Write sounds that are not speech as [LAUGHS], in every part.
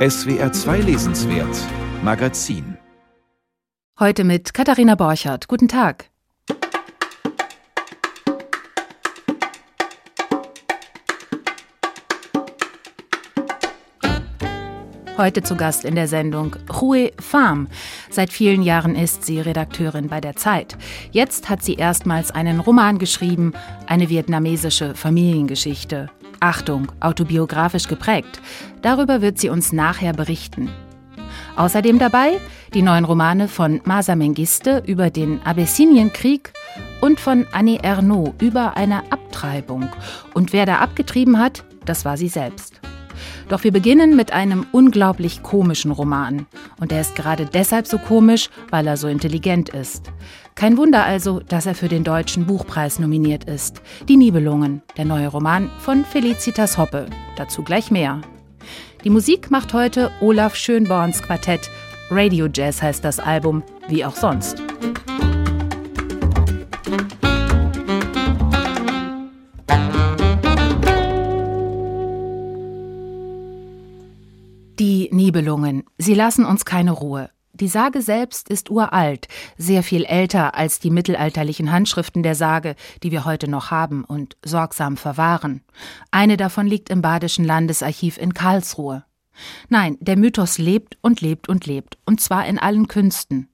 SWR 2 Lesenswert Magazin Heute mit Katharina Borchardt. Guten Tag. Heute zu Gast in der Sendung Rue Pham. Seit vielen Jahren ist sie Redakteurin bei der Zeit. Jetzt hat sie erstmals einen Roman geschrieben, eine vietnamesische Familiengeschichte. Achtung, autobiografisch geprägt. Darüber wird sie uns nachher berichten. Außerdem dabei die neuen Romane von Masa Mengiste über den Abessinienkrieg und von Annie Ernaux über eine Abtreibung. Und wer da abgetrieben hat, das war sie selbst. Doch wir beginnen mit einem unglaublich komischen Roman. Und er ist gerade deshalb so komisch, weil er so intelligent ist. Kein Wunder also, dass er für den Deutschen Buchpreis nominiert ist. Die Nibelungen, der neue Roman von Felicitas Hoppe. Dazu gleich mehr. Die Musik macht heute Olaf Schönborns Quartett. Radio Jazz heißt das Album, wie auch sonst. Die Nibelungen, sie lassen uns keine Ruhe. Die Sage selbst ist uralt, sehr viel älter als die mittelalterlichen Handschriften der Sage, die wir heute noch haben und sorgsam verwahren. Eine davon liegt im Badischen Landesarchiv in Karlsruhe. Nein, der Mythos lebt und lebt und lebt, und zwar in allen Künsten.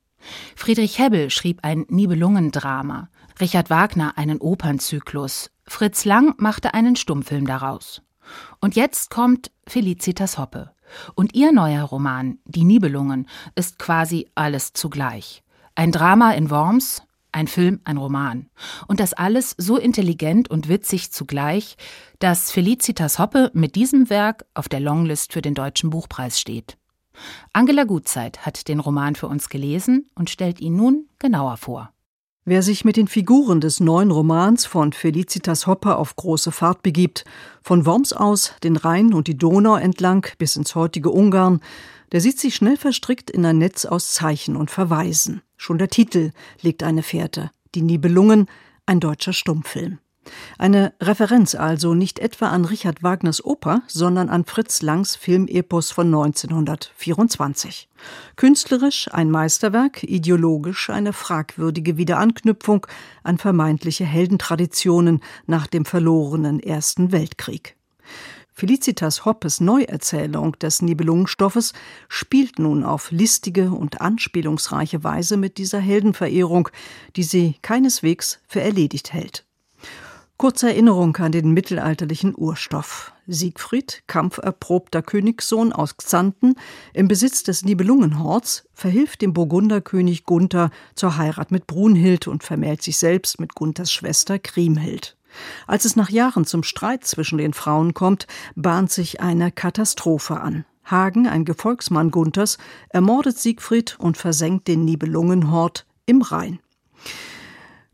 Friedrich Hebbel schrieb ein Nibelungendrama, Richard Wagner einen Opernzyklus, Fritz Lang machte einen Stummfilm daraus. Und jetzt kommt Felicitas Hoppe. Und ihr neuer Roman, Die Nibelungen, ist quasi alles zugleich. Ein Drama in Worms, ein Film, ein Roman. Und das alles so intelligent und witzig zugleich, dass Felicitas Hoppe mit diesem Werk auf der Longlist für den Deutschen Buchpreis steht. Angela Gutzeit hat den Roman für uns gelesen und stellt ihn nun genauer vor. Wer sich mit den Figuren des neuen Romans von Felicitas Hopper auf große Fahrt begibt, von Worms aus den Rhein und die Donau entlang bis ins heutige Ungarn, der sieht sich schnell verstrickt in ein Netz aus Zeichen und Verweisen. Schon der Titel legt eine Fährte. Die Nibelungen, ein deutscher Stummfilm. Eine Referenz also nicht etwa an Richard Wagners Oper, sondern an Fritz Langs Filmepos von 1924. Künstlerisch ein Meisterwerk, ideologisch eine fragwürdige Wiederanknüpfung an vermeintliche Heldentraditionen nach dem verlorenen Ersten Weltkrieg. Felicitas Hoppes Neuerzählung des Nibelungenstoffes spielt nun auf listige und anspielungsreiche Weise mit dieser Heldenverehrung, die sie keineswegs für erledigt hält. Kurze Erinnerung an den mittelalterlichen Urstoff. Siegfried, kampferprobter Königssohn aus Xanten, im Besitz des Nibelungenhorts, verhilft dem Burgunderkönig Gunther zur Heirat mit Brunhild und vermählt sich selbst mit Gunthers Schwester Kriemhild. Als es nach Jahren zum Streit zwischen den Frauen kommt, bahnt sich eine Katastrophe an. Hagen, ein Gefolgsmann Gunthers, ermordet Siegfried und versenkt den Nibelungenhort im Rhein.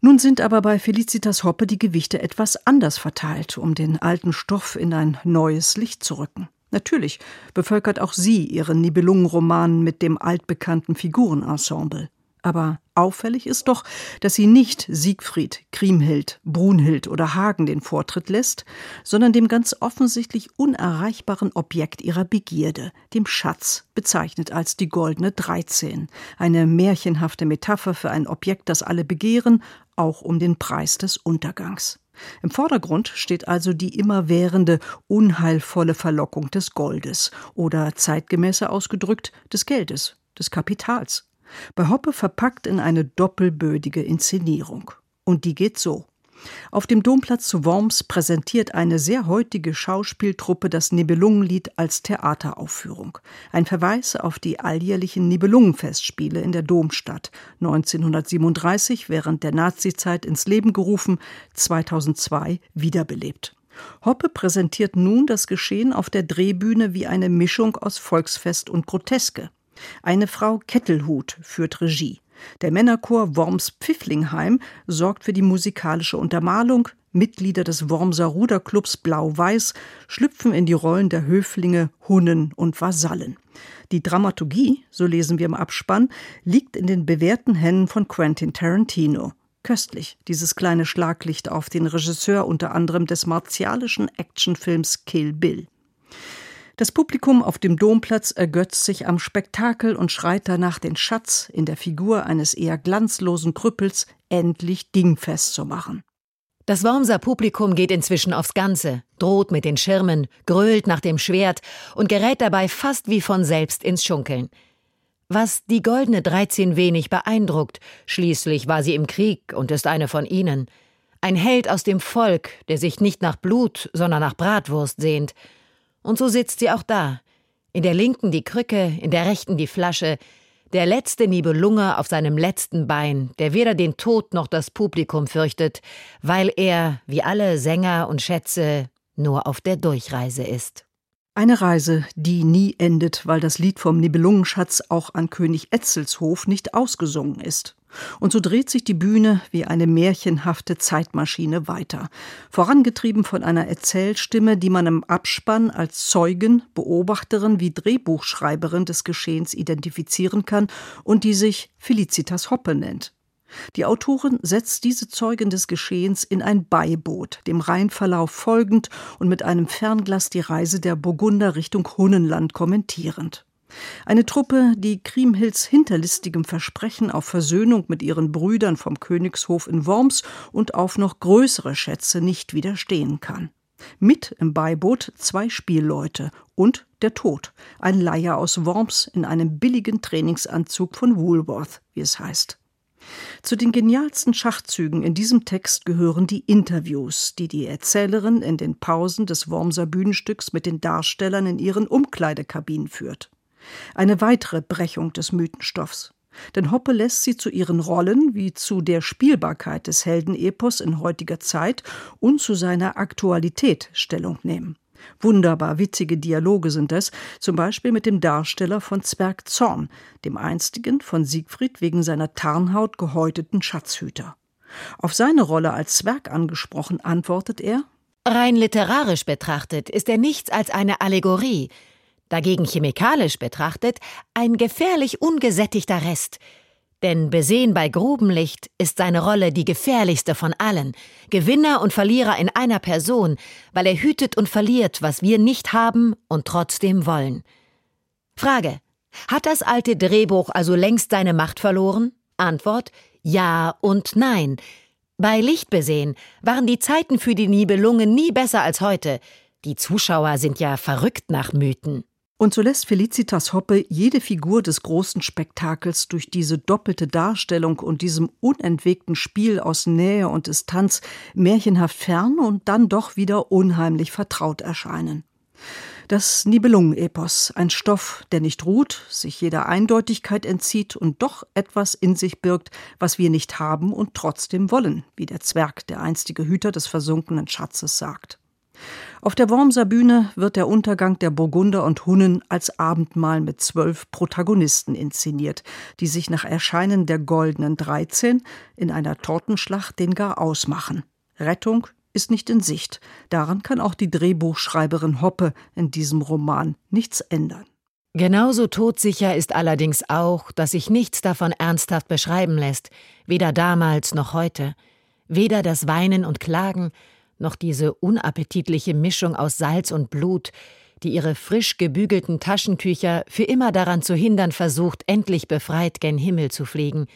Nun sind aber bei Felicitas Hoppe die Gewichte etwas anders verteilt, um den alten Stoff in ein neues Licht zu rücken. Natürlich bevölkert auch sie ihren Nibelungenroman mit dem altbekannten Figurenensemble. Aber auffällig ist doch, dass sie nicht Siegfried, Kriemhild, Brunhild oder Hagen den Vortritt lässt, sondern dem ganz offensichtlich unerreichbaren Objekt ihrer Begierde, dem Schatz, bezeichnet als die goldene Dreizehn, eine märchenhafte Metapher für ein Objekt, das alle begehren, auch um den Preis des Untergangs. Im Vordergrund steht also die immerwährende, unheilvolle Verlockung des Goldes oder zeitgemäßer ausgedrückt des Geldes, des Kapitals. Bei Hoppe verpackt in eine doppelbödige Inszenierung. Und die geht so. Auf dem Domplatz zu Worms präsentiert eine sehr heutige Schauspieltruppe das Nibelungenlied als Theateraufführung. Ein Verweis auf die alljährlichen Nibelungenfestspiele in der Domstadt, 1937 während der Nazizeit ins Leben gerufen, 2002 wiederbelebt. Hoppe präsentiert nun das Geschehen auf der Drehbühne wie eine Mischung aus Volksfest und Groteske. Eine Frau Kettelhut führt Regie. Der Männerchor Worms Pfifflingheim sorgt für die musikalische Untermalung. Mitglieder des Wormser Ruderclubs Blau-Weiß schlüpfen in die Rollen der Höflinge, Hunnen und Vasallen. Die Dramaturgie, so lesen wir im Abspann, liegt in den bewährten Händen von Quentin Tarantino. Köstlich, dieses kleine Schlaglicht auf den Regisseur unter anderem des martialischen Actionfilms Kill Bill. Das Publikum auf dem Domplatz ergötzt sich am Spektakel und schreit danach, den Schatz in der Figur eines eher glanzlosen Krüppels endlich dingfest zu machen. Das Wormser Publikum geht inzwischen aufs Ganze, droht mit den Schirmen, grölt nach dem Schwert und gerät dabei fast wie von selbst ins Schunkeln. Was die goldene Dreizehn wenig beeindruckt, schließlich war sie im Krieg und ist eine von ihnen. Ein Held aus dem Volk, der sich nicht nach Blut, sondern nach Bratwurst sehnt. Und so sitzt sie auch da. In der linken die Krücke, in der rechten die Flasche, der letzte Nibelunge auf seinem letzten Bein, der weder den Tod noch das Publikum fürchtet, weil er, wie alle Sänger und Schätze, nur auf der Durchreise ist. Eine Reise, die nie endet, weil das Lied vom Nibelungenschatz auch an König Etzels Hof nicht ausgesungen ist. Und so dreht sich die Bühne wie eine märchenhafte Zeitmaschine weiter, vorangetrieben von einer Erzählstimme, die man im Abspann als Zeugen, Beobachterin wie Drehbuchschreiberin des Geschehens identifizieren kann und die sich Felicitas Hoppe nennt. Die Autorin setzt diese Zeugen des Geschehens in ein Beiboot, dem Rheinverlauf folgend und mit einem Fernglas die Reise der Burgunder Richtung Hunnenland kommentierend. Eine Truppe, die Kriemhilds hinterlistigem Versprechen auf Versöhnung mit ihren Brüdern vom Königshof in Worms und auf noch größere Schätze nicht widerstehen kann. Mit im Beiboot zwei Spielleute und der Tod, ein Leier aus Worms in einem billigen Trainingsanzug von Woolworth, wie es heißt. Zu den genialsten Schachzügen in diesem Text gehören die Interviews, die die Erzählerin in den Pausen des Wormser Bühnenstücks mit den Darstellern in ihren Umkleidekabinen führt. Eine weitere Brechung des Mythenstoffs. Denn Hoppe lässt sie zu ihren Rollen wie zu der Spielbarkeit des Heldenepos in heutiger Zeit und zu seiner Aktualität Stellung nehmen. Wunderbar witzige Dialoge sind es, zum Beispiel mit dem Darsteller von Zwerg Zorn, dem einstigen von Siegfried wegen seiner Tarnhaut gehäuteten Schatzhüter. Auf seine Rolle als Zwerg angesprochen antwortet er Rein literarisch betrachtet ist er nichts als eine Allegorie, dagegen chemikalisch betrachtet ein gefährlich ungesättigter Rest. Denn besehen bei Grubenlicht ist seine Rolle die gefährlichste von allen, Gewinner und Verlierer in einer Person, weil er hütet und verliert, was wir nicht haben und trotzdem wollen. Frage. Hat das alte Drehbuch also längst seine Macht verloren? Antwort Ja und Nein. Bei Licht besehen waren die Zeiten für die Nibelungen nie besser als heute. Die Zuschauer sind ja verrückt nach Mythen. Und so lässt Felicitas Hoppe jede Figur des großen Spektakels durch diese doppelte Darstellung und diesem unentwegten Spiel aus Nähe und Distanz märchenhaft fern und dann doch wieder unheimlich vertraut erscheinen. Das Nibelungen-Epos, ein Stoff, der nicht ruht, sich jeder Eindeutigkeit entzieht und doch etwas in sich birgt, was wir nicht haben und trotzdem wollen, wie der Zwerg, der einstige Hüter des versunkenen Schatzes, sagt. Auf der Wormser Bühne wird der Untergang der Burgunder und Hunnen als Abendmahl mit zwölf Protagonisten inszeniert, die sich nach Erscheinen der goldenen Dreizehn in einer Tortenschlacht den gar ausmachen. Rettung ist nicht in Sicht. Daran kann auch die Drehbuchschreiberin Hoppe in diesem Roman nichts ändern. Genauso todsicher ist allerdings auch, dass sich nichts davon ernsthaft beschreiben lässt, weder damals noch heute. Weder das Weinen und Klagen, noch diese unappetitliche Mischung aus Salz und Blut, die ihre frisch gebügelten Taschentücher für immer daran zu hindern versucht, endlich befreit gen Himmel zu fliegen,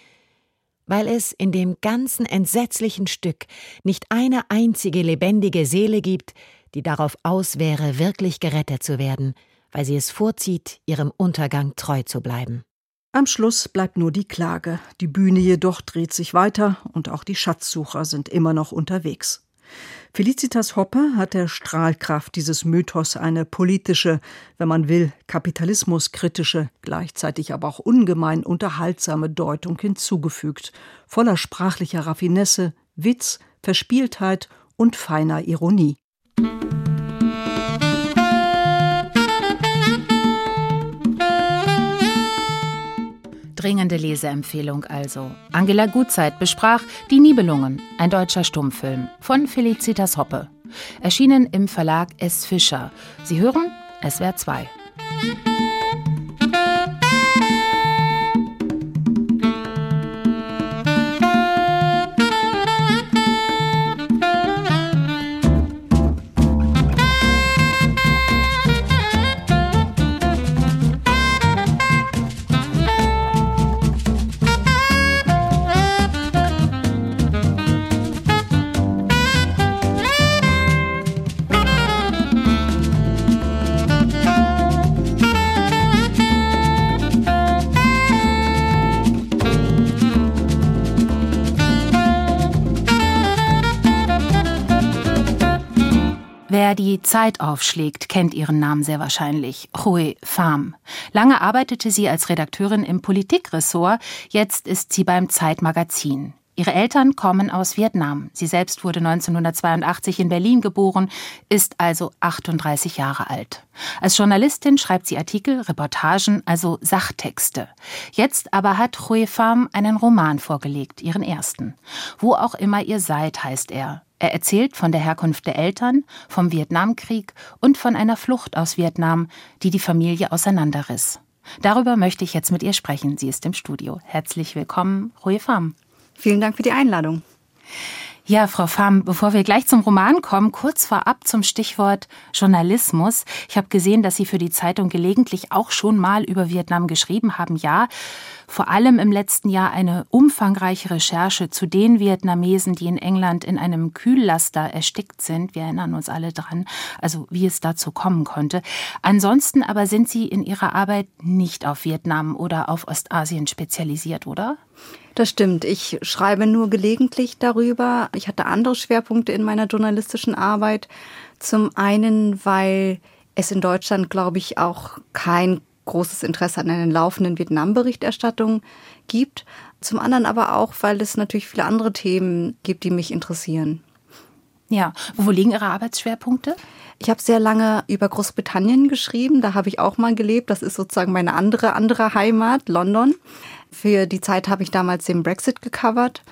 weil es in dem ganzen entsetzlichen Stück nicht eine einzige lebendige Seele gibt, die darauf aus wäre, wirklich gerettet zu werden, weil sie es vorzieht, ihrem Untergang treu zu bleiben. Am Schluss bleibt nur die Klage, die Bühne jedoch dreht sich weiter und auch die Schatzsucher sind immer noch unterwegs. Felicitas Hoppe hat der Strahlkraft dieses Mythos eine politische, wenn man will, kapitalismuskritische, gleichzeitig aber auch ungemein unterhaltsame Deutung hinzugefügt, voller sprachlicher Raffinesse, Witz, Verspieltheit und feiner Ironie. Dringende Leseempfehlung also. Angela Gutzeit besprach Die Nibelungen, ein deutscher Stummfilm von Felicitas Hoppe. Erschienen im Verlag S. Fischer. Sie hören SWR 2. Zeit aufschlägt, kennt ihren Namen sehr wahrscheinlich. Hui Pham. Lange arbeitete sie als Redakteurin im Politikressort, jetzt ist sie beim Zeitmagazin. Ihre Eltern kommen aus Vietnam. Sie selbst wurde 1982 in Berlin geboren, ist also 38 Jahre alt. Als Journalistin schreibt sie Artikel, Reportagen, also Sachtexte. Jetzt aber hat Hue Pham einen Roman vorgelegt, ihren ersten. Wo auch immer ihr seid, heißt er. Er erzählt von der Herkunft der Eltern, vom Vietnamkrieg und von einer Flucht aus Vietnam, die die Familie auseinanderriss. Darüber möchte ich jetzt mit ihr sprechen. Sie ist im Studio. Herzlich willkommen, Hue Pham. Vielen Dank für die Einladung. Ja, Frau Pham, bevor wir gleich zum Roman kommen, kurz vorab zum Stichwort Journalismus. Ich habe gesehen, dass Sie für die Zeitung gelegentlich auch schon mal über Vietnam geschrieben haben. Ja, vor allem im letzten Jahr eine umfangreiche Recherche zu den Vietnamesen, die in England in einem Kühllaster erstickt sind. Wir erinnern uns alle dran, also wie es dazu kommen konnte. Ansonsten aber sind Sie in Ihrer Arbeit nicht auf Vietnam oder auf Ostasien spezialisiert, oder? Das stimmt. Ich schreibe nur gelegentlich darüber. Ich hatte andere Schwerpunkte in meiner journalistischen Arbeit. Zum einen, weil es in Deutschland, glaube ich, auch kein großes Interesse an einer laufenden Vietnam-Berichterstattung gibt. Zum anderen aber auch, weil es natürlich viele andere Themen gibt, die mich interessieren. Ja, wo liegen Ihre Arbeitsschwerpunkte? Ich habe sehr lange über Großbritannien geschrieben. Da habe ich auch mal gelebt. Das ist sozusagen meine andere, andere Heimat, London. Für die Zeit habe ich damals den Brexit gecovert.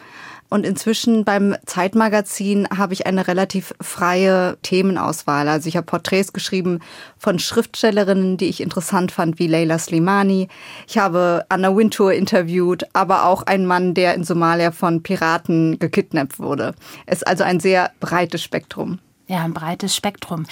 Und inzwischen beim Zeitmagazin habe ich eine relativ freie Themenauswahl. Also ich habe Porträts geschrieben von Schriftstellerinnen, die ich interessant fand, wie Leila Slimani. Ich habe Anna Wintour interviewt, aber auch einen Mann, der in Somalia von Piraten gekidnappt wurde. Es ist also ein sehr breites Spektrum. Ja, ein breites Spektrum.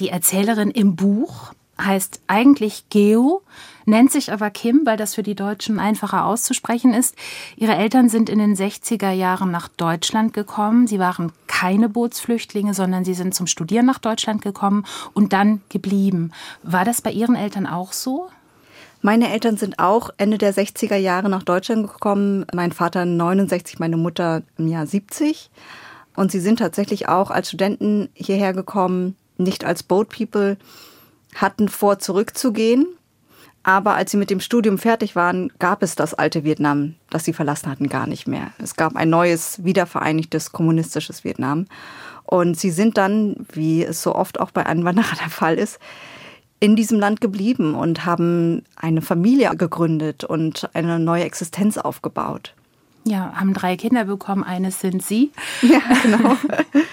Die Erzählerin im Buch heißt eigentlich Geo, nennt sich aber Kim, weil das für die Deutschen einfacher auszusprechen ist. Ihre Eltern sind in den 60er Jahren nach Deutschland gekommen. Sie waren keine Bootsflüchtlinge, sondern sie sind zum Studieren nach Deutschland gekommen und dann geblieben. War das bei Ihren Eltern auch so? Meine Eltern sind auch Ende der 60er Jahre nach Deutschland gekommen. Mein Vater 69, meine Mutter im Jahr 70. Und sie sind tatsächlich auch als Studenten hierher gekommen, nicht als Boat People, hatten vor, zurückzugehen. Aber als sie mit dem Studium fertig waren, gab es das alte Vietnam, das sie verlassen hatten, gar nicht mehr. Es gab ein neues, wiedervereinigtes kommunistisches Vietnam. Und sie sind dann, wie es so oft auch bei Einwanderern [LAUGHS] der Fall ist, in diesem Land geblieben und haben eine Familie gegründet und eine neue Existenz aufgebaut. Ja, haben drei Kinder bekommen. Eines sind Sie. Ja, genau.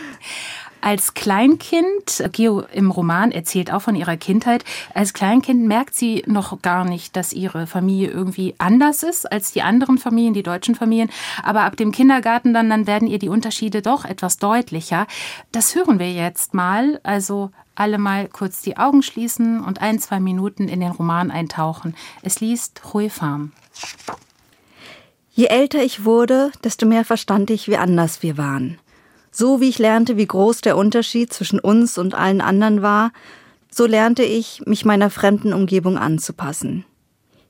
[LAUGHS] Als Kleinkind, Geo im Roman erzählt auch von ihrer Kindheit, als Kleinkind merkt sie noch gar nicht, dass ihre Familie irgendwie anders ist als die anderen Familien, die deutschen Familien. Aber ab dem Kindergarten dann, dann werden ihr die Unterschiede doch etwas deutlicher. Das hören wir jetzt mal. Also alle mal kurz die Augen schließen und ein, zwei Minuten in den Roman eintauchen. Es liest Hui Farm. Je älter ich wurde, desto mehr verstand ich, wie anders wir waren. So wie ich lernte, wie groß der Unterschied zwischen uns und allen anderen war, so lernte ich, mich meiner fremden Umgebung anzupassen.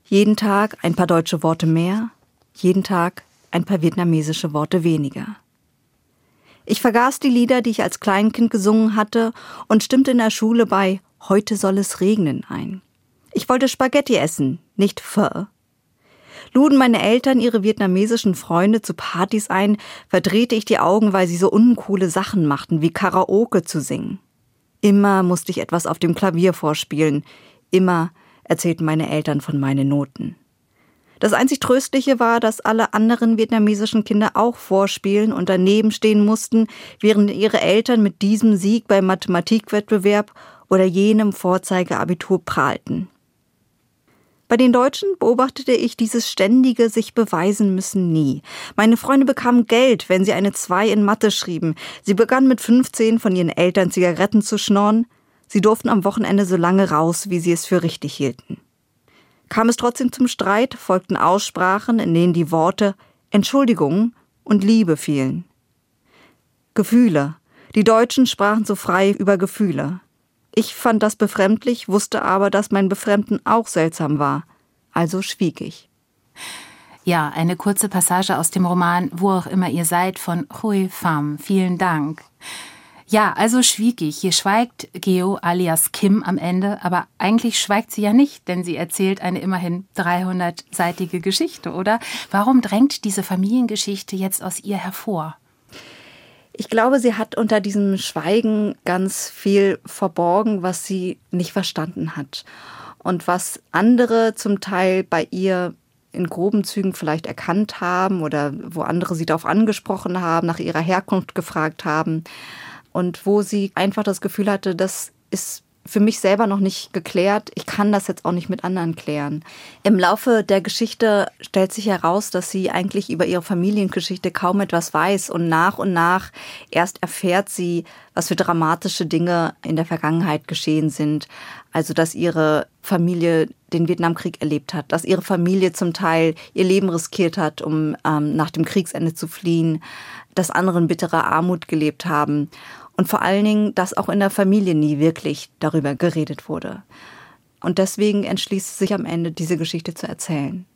Jeden Tag ein paar deutsche Worte mehr, jeden Tag ein paar vietnamesische Worte weniger. Ich vergaß die Lieder, die ich als Kleinkind gesungen hatte, und stimmte in der Schule bei Heute soll es regnen ein. Ich wollte Spaghetti essen, nicht Pho luden meine Eltern ihre vietnamesischen Freunde zu Partys ein, verdrehte ich die Augen, weil sie so uncoole Sachen machten, wie Karaoke zu singen. Immer musste ich etwas auf dem Klavier vorspielen, immer erzählten meine Eltern von meinen Noten. Das einzig Tröstliche war, dass alle anderen vietnamesischen Kinder auch vorspielen und daneben stehen mussten, während ihre Eltern mit diesem Sieg beim Mathematikwettbewerb oder jenem Vorzeigeabitur prahlten. Bei den Deutschen beobachtete ich dieses ständige sich beweisen müssen nie. Meine Freunde bekamen Geld, wenn sie eine 2 in Mathe schrieben. Sie begannen mit 15 von ihren Eltern Zigaretten zu schnorren. Sie durften am Wochenende so lange raus, wie sie es für richtig hielten. Kam es trotzdem zum Streit, folgten Aussprachen, in denen die Worte Entschuldigung und Liebe fielen. Gefühle. Die Deutschen sprachen so frei über Gefühle. Ich fand das befremdlich, wusste aber, dass mein Befremden auch seltsam war. Also schwieg ich. Ja, eine kurze Passage aus dem Roman Wo auch immer ihr seid von Hui Pham. Vielen Dank. Ja, also schwieg ich. Hier schweigt Geo alias Kim am Ende, aber eigentlich schweigt sie ja nicht, denn sie erzählt eine immerhin 300-seitige Geschichte, oder? Warum drängt diese Familiengeschichte jetzt aus ihr hervor? Ich glaube, sie hat unter diesem Schweigen ganz viel verborgen, was sie nicht verstanden hat. Und was andere zum Teil bei ihr in groben Zügen vielleicht erkannt haben oder wo andere sie darauf angesprochen haben, nach ihrer Herkunft gefragt haben. Und wo sie einfach das Gefühl hatte, das ist für mich selber noch nicht geklärt. Ich kann das jetzt auch nicht mit anderen klären. Im Laufe der Geschichte stellt sich heraus, dass sie eigentlich über ihre Familiengeschichte kaum etwas weiß und nach und nach erst erfährt sie, was für dramatische Dinge in der Vergangenheit geschehen sind. Also, dass ihre Familie den Vietnamkrieg erlebt hat, dass ihre Familie zum Teil ihr Leben riskiert hat, um ähm, nach dem Kriegsende zu fliehen, dass anderen bittere Armut gelebt haben und vor allen Dingen, dass auch in der Familie nie wirklich darüber geredet wurde. Und deswegen entschließt es sich am Ende, diese Geschichte zu erzählen.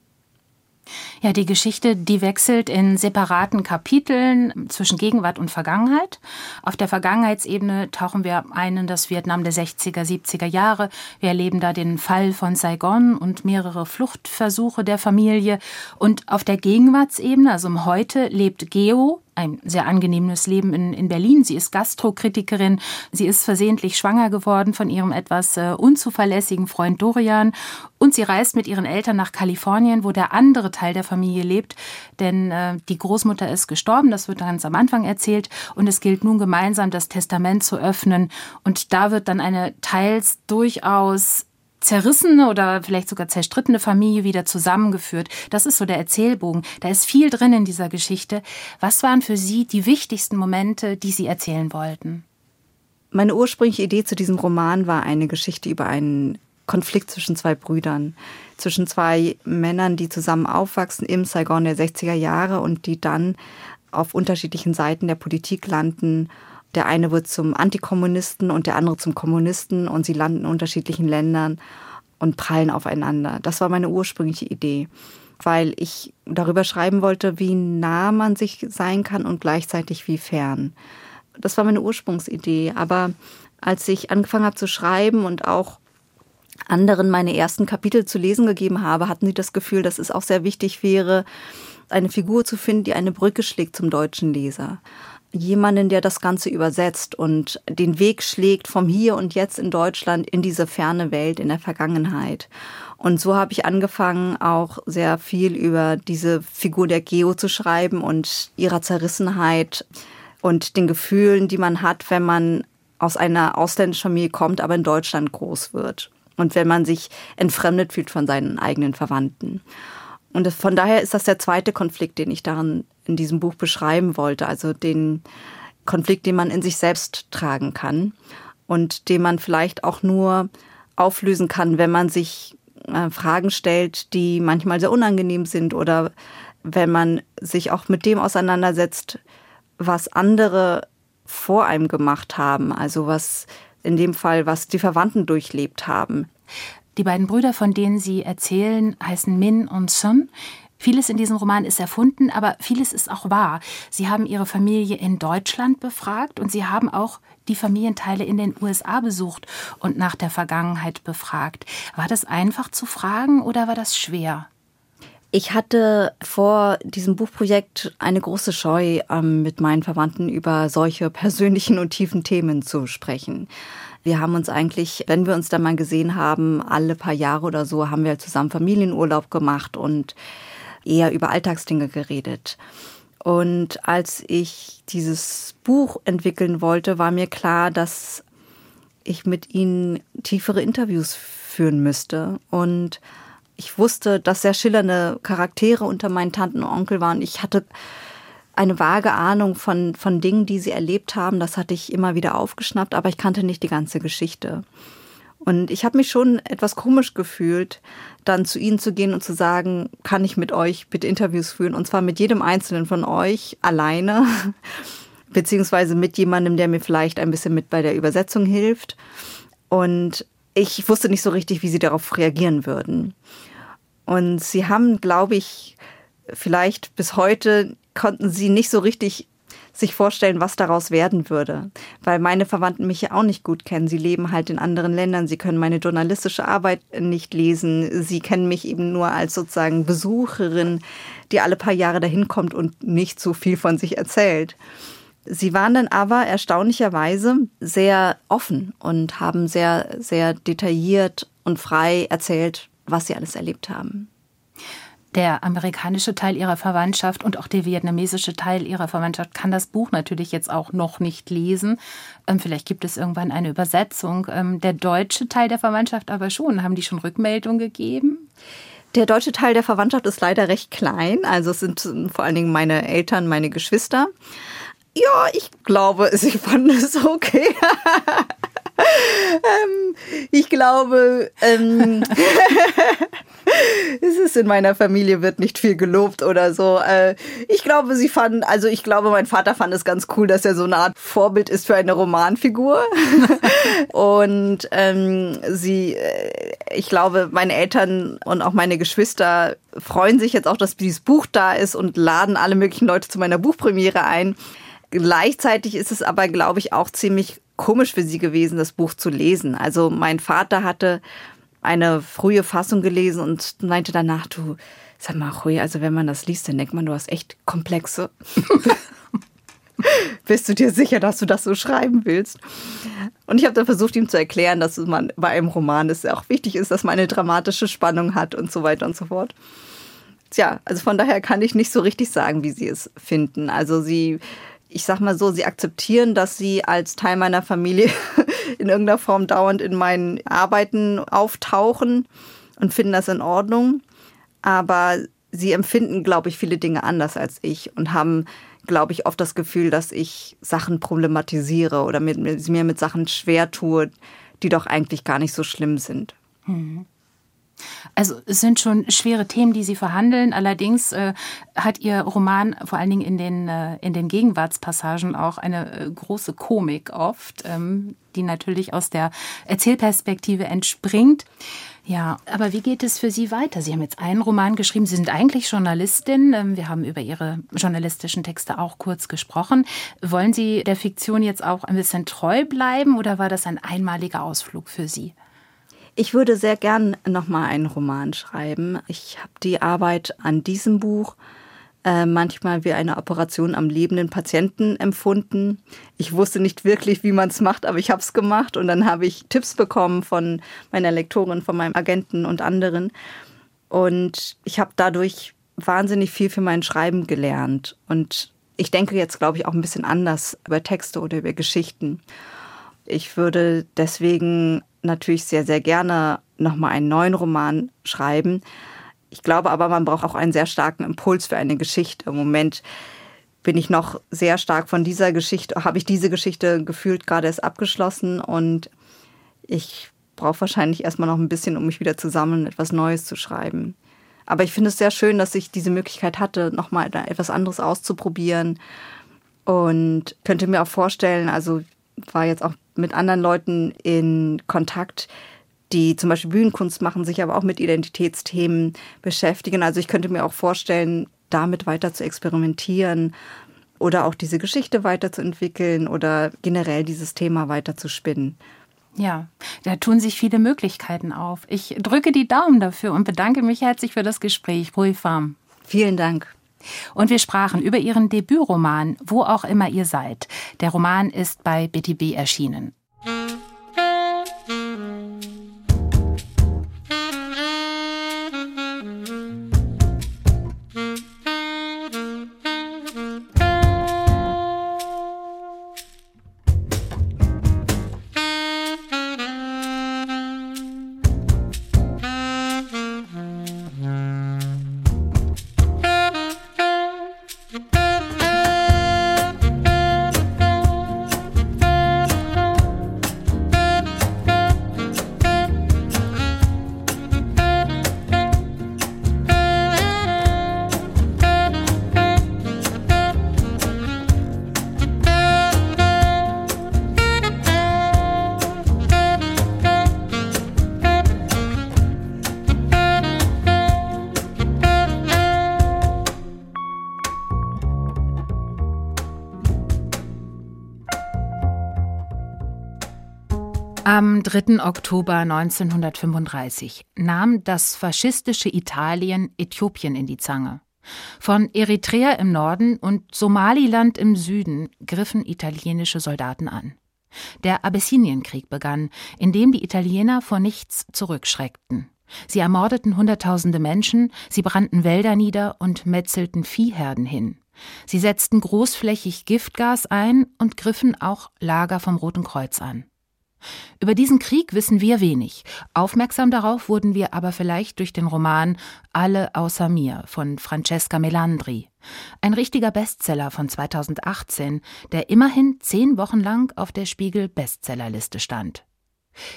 Ja, die Geschichte, die wechselt in separaten Kapiteln zwischen Gegenwart und Vergangenheit. Auf der Vergangenheitsebene tauchen wir ein in das Vietnam der 60er, 70er Jahre. Wir erleben da den Fall von Saigon und mehrere Fluchtversuche der Familie. Und auf der Gegenwartsebene, also im Heute, lebt Geo, ein sehr angenehmes Leben in, in Berlin. Sie ist Gastrokritikerin. Sie ist versehentlich schwanger geworden von ihrem etwas äh, unzuverlässigen Freund Dorian. Und sie reist mit ihren Eltern nach Kalifornien, wo der andere Teil der Familie lebt. Denn äh, die Großmutter ist gestorben, das wird ganz am Anfang erzählt. Und es gilt nun gemeinsam, das Testament zu öffnen. Und da wird dann eine teils durchaus zerrissene oder vielleicht sogar zerstrittene Familie wieder zusammengeführt. Das ist so der Erzählbogen. Da ist viel drin in dieser Geschichte. Was waren für Sie die wichtigsten Momente, die Sie erzählen wollten? Meine ursprüngliche Idee zu diesem Roman war eine Geschichte über einen Konflikt zwischen zwei Brüdern, zwischen zwei Männern, die zusammen aufwachsen im Saigon der 60er Jahre und die dann auf unterschiedlichen Seiten der Politik landen der eine wird zum Antikommunisten und der andere zum Kommunisten und sie landen in unterschiedlichen Ländern und prallen aufeinander. Das war meine ursprüngliche Idee, weil ich darüber schreiben wollte, wie nah man sich sein kann und gleichzeitig wie fern. Das war meine Ursprungsidee. Aber als ich angefangen habe zu schreiben und auch anderen meine ersten Kapitel zu lesen gegeben habe, hatten sie das Gefühl, dass es auch sehr wichtig wäre, eine Figur zu finden, die eine Brücke schlägt zum deutschen Leser jemanden, der das Ganze übersetzt und den Weg schlägt vom Hier und Jetzt in Deutschland in diese ferne Welt in der Vergangenheit. Und so habe ich angefangen, auch sehr viel über diese Figur der Geo zu schreiben und ihrer Zerrissenheit und den Gefühlen, die man hat, wenn man aus einer ausländischen Familie kommt, aber in Deutschland groß wird. Und wenn man sich entfremdet fühlt von seinen eigenen Verwandten. Und von daher ist das der zweite Konflikt, den ich darin in diesem Buch beschreiben wollte. Also den Konflikt, den man in sich selbst tragen kann und den man vielleicht auch nur auflösen kann, wenn man sich äh, Fragen stellt, die manchmal sehr unangenehm sind oder wenn man sich auch mit dem auseinandersetzt, was andere vor einem gemacht haben, also was in dem Fall, was die Verwandten durchlebt haben. Die beiden Brüder, von denen Sie erzählen, heißen Min und Sun. Vieles in diesem Roman ist erfunden, aber vieles ist auch wahr. Sie haben Ihre Familie in Deutschland befragt und Sie haben auch die Familienteile in den USA besucht und nach der Vergangenheit befragt. War das einfach zu fragen oder war das schwer? Ich hatte vor diesem Buchprojekt eine große Scheu, ähm, mit meinen Verwandten über solche persönlichen und tiefen Themen zu sprechen. Wir haben uns eigentlich, wenn wir uns da mal gesehen haben, alle paar Jahre oder so, haben wir zusammen Familienurlaub gemacht und eher über Alltagsdinge geredet. Und als ich dieses Buch entwickeln wollte, war mir klar, dass ich mit ihnen tiefere Interviews führen müsste. Und ich wusste, dass sehr schillernde Charaktere unter meinen Tanten und Onkel waren. Ich hatte eine vage Ahnung von, von Dingen, die sie erlebt haben. Das hatte ich immer wieder aufgeschnappt, aber ich kannte nicht die ganze Geschichte. Und ich habe mich schon etwas komisch gefühlt, dann zu ihnen zu gehen und zu sagen, kann ich mit euch bitte Interviews führen? Und zwar mit jedem einzelnen von euch alleine, [LAUGHS] beziehungsweise mit jemandem, der mir vielleicht ein bisschen mit bei der Übersetzung hilft. Und ich wusste nicht so richtig, wie sie darauf reagieren würden. Und sie haben, glaube ich, vielleicht bis heute konnten sie nicht so richtig sich vorstellen, was daraus werden würde. Weil meine Verwandten mich ja auch nicht gut kennen. Sie leben halt in anderen Ländern. Sie können meine journalistische Arbeit nicht lesen. Sie kennen mich eben nur als sozusagen Besucherin, die alle paar Jahre dahin kommt und nicht so viel von sich erzählt. Sie waren dann aber erstaunlicherweise sehr offen und haben sehr, sehr detailliert und frei erzählt, was sie alles erlebt haben. Der amerikanische Teil ihrer Verwandtschaft und auch der vietnamesische Teil ihrer Verwandtschaft kann das Buch natürlich jetzt auch noch nicht lesen. Ähm, vielleicht gibt es irgendwann eine Übersetzung. Ähm, der deutsche Teil der Verwandtschaft aber schon. Haben die schon Rückmeldung gegeben? Der deutsche Teil der Verwandtschaft ist leider recht klein. Also es sind vor allen Dingen meine Eltern, meine Geschwister. Ja, ich glaube, [LAUGHS] sie fanden es okay. [LAUGHS] ähm, ich glaube, ähm, [LAUGHS] es ist in meiner Familie wird nicht viel gelobt oder so. Äh, ich glaube, sie fanden, also ich glaube, mein Vater fand es ganz cool, dass er so eine Art Vorbild ist für eine Romanfigur. [LAUGHS] und ähm, sie, äh, ich glaube, meine Eltern und auch meine Geschwister freuen sich jetzt auch, dass dieses Buch da ist und laden alle möglichen Leute zu meiner Buchpremiere ein. Gleichzeitig ist es aber, glaube ich, auch ziemlich komisch für sie gewesen, das Buch zu lesen. Also mein Vater hatte eine frühe Fassung gelesen und meinte danach, du, sag mal, Rui, also wenn man das liest, dann denkt man, du hast echt komplexe. [LAUGHS] Bist du dir sicher, dass du das so schreiben willst? Und ich habe dann versucht, ihm zu erklären, dass man bei einem Roman es auch wichtig ist, dass man eine dramatische Spannung hat und so weiter und so fort. Tja, also von daher kann ich nicht so richtig sagen, wie sie es finden. Also sie ich sag mal so, sie akzeptieren, dass sie als Teil meiner Familie [LAUGHS] in irgendeiner Form dauernd in meinen Arbeiten auftauchen und finden das in Ordnung. Aber sie empfinden, glaube ich, viele Dinge anders als ich und haben, glaube ich, oft das Gefühl, dass ich Sachen problematisiere oder mir, mir mit Sachen schwer tue, die doch eigentlich gar nicht so schlimm sind. Mhm. Also es sind schon schwere Themen, die Sie verhandeln. Allerdings äh, hat Ihr Roman vor allen Dingen in den, äh, in den Gegenwartspassagen auch eine äh, große Komik oft, ähm, die natürlich aus der Erzählperspektive entspringt. Ja, aber wie geht es für Sie weiter? Sie haben jetzt einen Roman geschrieben. Sie sind eigentlich Journalistin. Ähm, wir haben über Ihre journalistischen Texte auch kurz gesprochen. Wollen Sie der Fiktion jetzt auch ein bisschen treu bleiben oder war das ein einmaliger Ausflug für Sie? Ich würde sehr gern nochmal einen Roman schreiben. Ich habe die Arbeit an diesem Buch äh, manchmal wie eine Operation am lebenden Patienten empfunden. Ich wusste nicht wirklich, wie man es macht, aber ich habe es gemacht und dann habe ich Tipps bekommen von meiner Lektorin, von meinem Agenten und anderen. Und ich habe dadurch wahnsinnig viel für mein Schreiben gelernt. Und ich denke jetzt, glaube ich, auch ein bisschen anders über Texte oder über Geschichten. Ich würde deswegen natürlich sehr, sehr gerne nochmal einen neuen Roman schreiben. Ich glaube aber, man braucht auch einen sehr starken Impuls für eine Geschichte. Im Moment bin ich noch sehr stark von dieser Geschichte, habe ich diese Geschichte gefühlt gerade erst abgeschlossen und ich brauche wahrscheinlich erstmal noch ein bisschen, um mich wieder zu sammeln, etwas Neues zu schreiben. Aber ich finde es sehr schön, dass ich diese Möglichkeit hatte, nochmal etwas anderes auszuprobieren und könnte mir auch vorstellen, also war jetzt auch mit anderen Leuten in Kontakt, die zum Beispiel Bühnenkunst machen, sich aber auch mit Identitätsthemen beschäftigen. Also ich könnte mir auch vorstellen, damit weiter zu experimentieren oder auch diese Geschichte weiterzuentwickeln oder generell dieses Thema weiter zu spinnen. Ja, da tun sich viele Möglichkeiten auf. Ich drücke die Daumen dafür und bedanke mich herzlich für das Gespräch. Rui Farm. Vielen Dank. Und wir sprachen über ihren Debütroman Wo auch immer ihr seid. Der Roman ist bei BTB erschienen. Am 3. Oktober 1935 nahm das faschistische Italien Äthiopien in die Zange. Von Eritrea im Norden und Somaliland im Süden griffen italienische Soldaten an. Der Abessinienkrieg begann, in dem die Italiener vor nichts zurückschreckten. Sie ermordeten Hunderttausende Menschen, sie brannten Wälder nieder und metzelten Viehherden hin. Sie setzten großflächig Giftgas ein und griffen auch Lager vom Roten Kreuz an. Über diesen Krieg wissen wir wenig. Aufmerksam darauf wurden wir aber vielleicht durch den Roman Alle außer mir von Francesca Melandri. Ein richtiger Bestseller von 2018, der immerhin zehn Wochen lang auf der Spiegel Bestsellerliste stand.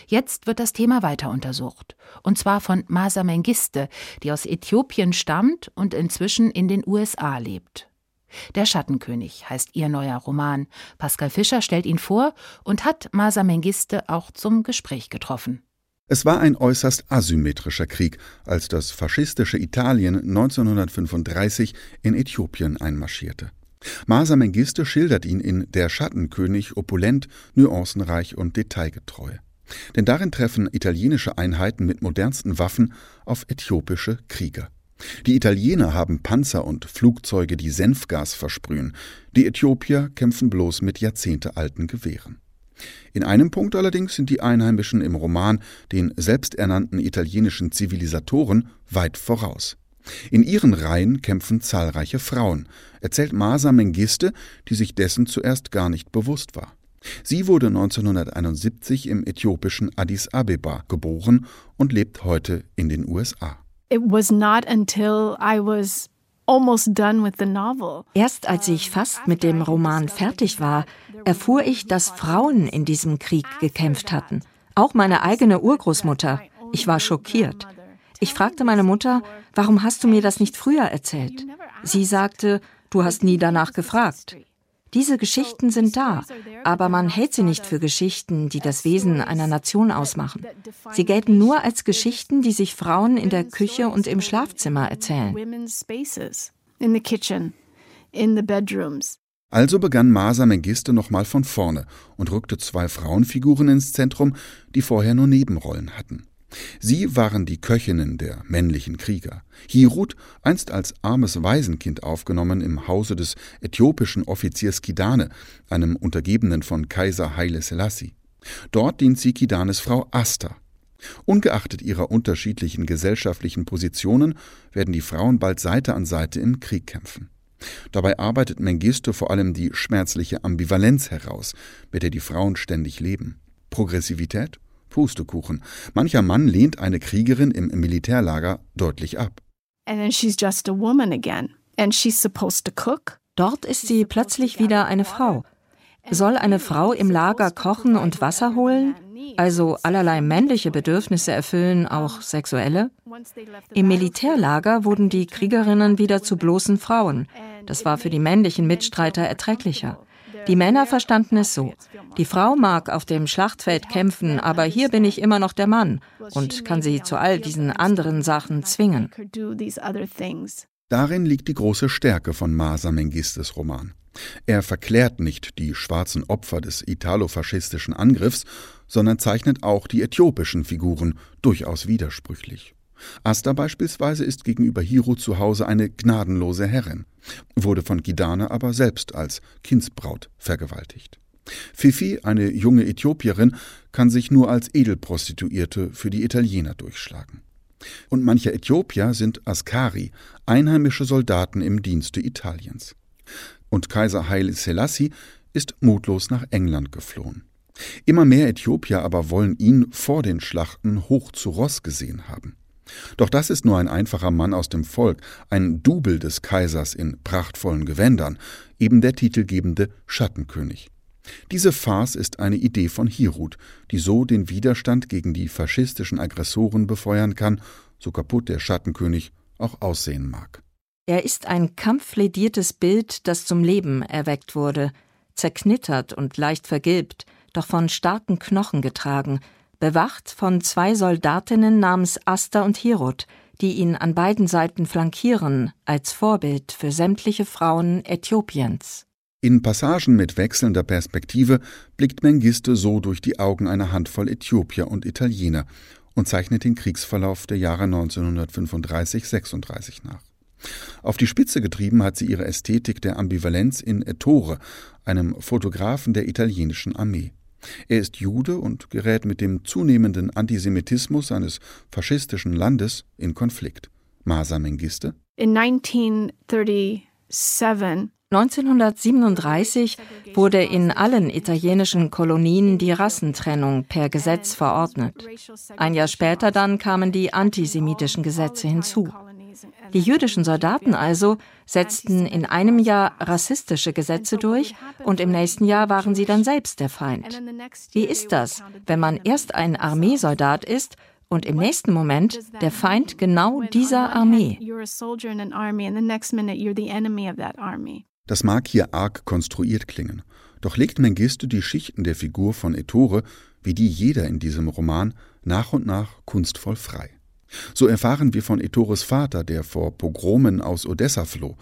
Jetzt wird das Thema weiter untersucht. Und zwar von Masa Mengiste, die aus Äthiopien stammt und inzwischen in den USA lebt. Der Schattenkönig heißt ihr neuer Roman. Pascal Fischer stellt ihn vor und hat Masa Mengiste auch zum Gespräch getroffen. Es war ein äußerst asymmetrischer Krieg, als das faschistische Italien 1935 in Äthiopien einmarschierte. Masa Mengiste schildert ihn in Der Schattenkönig opulent, nuancenreich und detailgetreu. Denn darin treffen italienische Einheiten mit modernsten Waffen auf äthiopische Krieger. Die Italiener haben Panzer und Flugzeuge, die Senfgas versprühen. Die Äthiopier kämpfen bloß mit jahrzehntealten Gewehren. In einem Punkt allerdings sind die Einheimischen im Roman den selbsternannten italienischen Zivilisatoren weit voraus. In ihren Reihen kämpfen zahlreiche Frauen, erzählt Masa Mengiste, die sich dessen zuerst gar nicht bewusst war. Sie wurde 1971 im äthiopischen Addis Abeba geboren und lebt heute in den USA. It was not until I was Erst als ich fast mit dem Roman fertig war, erfuhr ich, dass Frauen in diesem Krieg gekämpft hatten. Auch meine eigene Urgroßmutter. Ich war schockiert. Ich fragte meine Mutter, warum hast du mir das nicht früher erzählt? Sie sagte, du hast nie danach gefragt. Diese Geschichten sind da, aber man hält sie nicht für Geschichten, die das Wesen einer Nation ausmachen. Sie gelten nur als Geschichten, die sich Frauen in der Küche und im Schlafzimmer erzählen. Also begann Masa Mengiste nochmal von vorne und rückte zwei Frauenfiguren ins Zentrum, die vorher nur Nebenrollen hatten. Sie waren die Köchinnen der männlichen Krieger. Hirut, einst als armes Waisenkind aufgenommen im Hause des äthiopischen Offiziers Kidane, einem Untergebenen von Kaiser Haile Selassie. Dort dient sie Kidanes Frau Asta. Ungeachtet ihrer unterschiedlichen gesellschaftlichen Positionen werden die Frauen bald Seite an Seite im Krieg kämpfen. Dabei arbeitet Mengistu vor allem die schmerzliche Ambivalenz heraus, mit der die Frauen ständig leben. Progressivität Pustekuchen. Mancher Mann lehnt eine Kriegerin im Militärlager deutlich ab. Dort ist sie plötzlich wieder eine Frau. Soll eine Frau im Lager kochen und Wasser holen? Also allerlei männliche Bedürfnisse erfüllen, auch sexuelle? Im Militärlager wurden die Kriegerinnen wieder zu bloßen Frauen. Das war für die männlichen Mitstreiter erträglicher. Die Männer verstanden es so. Die Frau mag auf dem Schlachtfeld kämpfen, aber hier bin ich immer noch der Mann und kann sie zu all diesen anderen Sachen zwingen. Darin liegt die große Stärke von Masa Mengistes Roman. Er verklärt nicht die schwarzen Opfer des italofaschistischen Angriffs, sondern zeichnet auch die äthiopischen Figuren durchaus widersprüchlich. Asta beispielsweise ist gegenüber Hiro zu Hause eine gnadenlose Herrin, wurde von Gidane aber selbst als Kindsbraut vergewaltigt. Fifi, eine junge Äthiopierin, kann sich nur als Edelprostituierte für die Italiener durchschlagen. Und manche Äthiopier sind Askari, einheimische Soldaten im Dienste Italiens. Und Kaiser Haile Selassie ist mutlos nach England geflohen. Immer mehr Äthiopier aber wollen ihn vor den Schlachten hoch zu Ross gesehen haben. Doch das ist nur ein einfacher Mann aus dem Volk, ein Double des Kaisers in prachtvollen Gewändern, eben der titelgebende Schattenkönig. Diese Farce ist eine Idee von Hirut, die so den Widerstand gegen die faschistischen Aggressoren befeuern kann, so kaputt der Schattenkönig auch aussehen mag. Er ist ein kampflediertes Bild, das zum Leben erweckt wurde, zerknittert und leicht vergilbt, doch von starken Knochen getragen, bewacht von zwei Soldatinnen namens Asta und Hirot, die ihn an beiden Seiten flankieren, als Vorbild für sämtliche Frauen Äthiopiens. In Passagen mit wechselnder Perspektive blickt Mengiste so durch die Augen einer Handvoll Äthiopier und Italiener und zeichnet den Kriegsverlauf der Jahre 1935-36 nach. Auf die Spitze getrieben hat sie ihre Ästhetik der Ambivalenz in Ettore, einem Fotografen der italienischen Armee. Er ist Jude und gerät mit dem zunehmenden Antisemitismus seines faschistischen Landes in Konflikt. Masa Mengiste? In 1937 1937 wurde in allen italienischen Kolonien die Rassentrennung per Gesetz verordnet. Ein Jahr später dann kamen die antisemitischen Gesetze hinzu. Die jüdischen Soldaten also setzten in einem Jahr rassistische Gesetze durch und im nächsten Jahr waren sie dann selbst der Feind. Wie ist das, wenn man erst ein Armeesoldat ist und im nächsten Moment der Feind genau dieser Armee? Das mag hier arg konstruiert klingen, doch legt Mengistu die Schichten der Figur von Ettore, wie die jeder in diesem Roman, nach und nach kunstvoll frei. So erfahren wir von Ettores Vater, der vor Pogromen aus Odessa floh,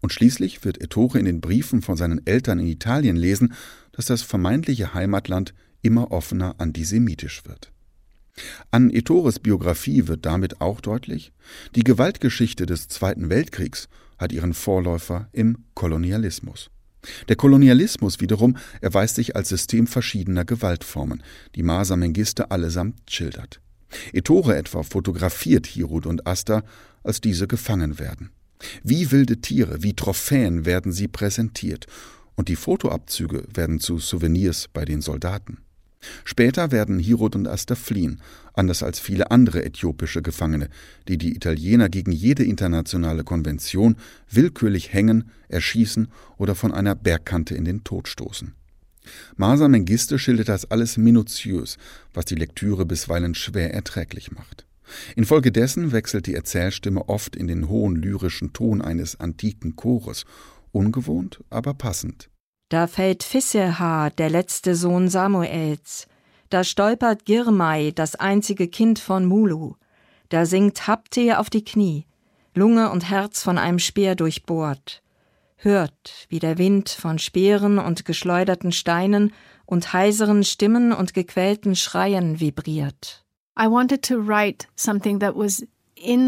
und schließlich wird Ettore in den Briefen von seinen Eltern in Italien lesen, dass das vermeintliche Heimatland immer offener antisemitisch wird. An Ettores Biografie wird damit auch deutlich, die Gewaltgeschichte des Zweiten Weltkriegs hat ihren Vorläufer im Kolonialismus. Der Kolonialismus wiederum erweist sich als System verschiedener Gewaltformen, die Masa Mengiste allesamt schildert. Ettore etwa fotografiert Hirut und Asta, als diese gefangen werden. Wie wilde Tiere, wie Trophäen werden sie präsentiert, und die Fotoabzüge werden zu Souvenirs bei den Soldaten. Später werden Hirot und Asta fliehen, anders als viele andere äthiopische Gefangene, die die Italiener gegen jede internationale Konvention willkürlich hängen, erschießen oder von einer Bergkante in den Tod stoßen. Masa Mengiste schildert das alles minutiös, was die Lektüre bisweilen schwer erträglich macht. Infolgedessen wechselt die Erzählstimme oft in den hohen lyrischen Ton eines antiken Chores, ungewohnt, aber passend. Da fällt Fisseha, der letzte Sohn Samuels. Da stolpert Girmai, das einzige Kind von Mulu. Da sinkt Hapte auf die Knie, Lunge und Herz von einem Speer durchbohrt. Hört, wie der Wind von Speeren und geschleuderten Steinen und heiseren Stimmen und gequälten Schreien vibriert. I wanted to write something that was ich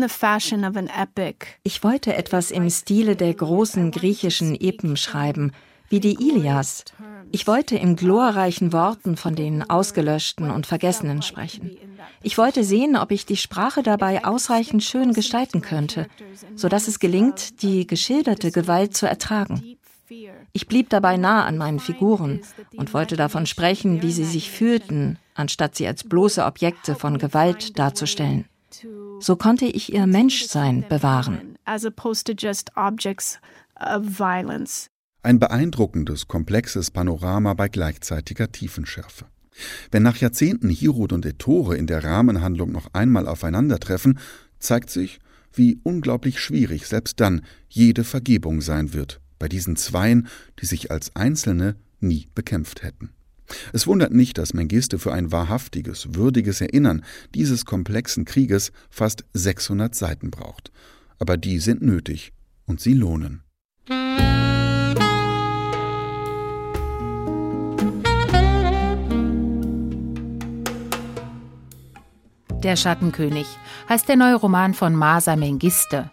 wollte etwas im Stile der großen griechischen Epen schreiben, wie die Ilias. Ich wollte in glorreichen Worten von den Ausgelöschten und Vergessenen sprechen. Ich wollte sehen, ob ich die Sprache dabei ausreichend schön gestalten könnte, so dass es gelingt, die geschilderte Gewalt zu ertragen. Ich blieb dabei nah an meinen Figuren und wollte davon sprechen, wie sie sich fühlten, anstatt sie als bloße Objekte von Gewalt darzustellen. So konnte ich ihr Menschsein bewahren. Ein beeindruckendes, komplexes Panorama bei gleichzeitiger Tiefenschärfe. Wenn nach Jahrzehnten Hirod und Ettore in der Rahmenhandlung noch einmal aufeinandertreffen, zeigt sich, wie unglaublich schwierig selbst dann jede Vergebung sein wird bei diesen Zweien, die sich als Einzelne nie bekämpft hätten. Es wundert nicht, dass Mengiste für ein wahrhaftiges, würdiges Erinnern dieses komplexen Krieges fast 600 Seiten braucht. Aber die sind nötig und sie lohnen. Der Schattenkönig heißt der neue Roman von Masa Mengiste.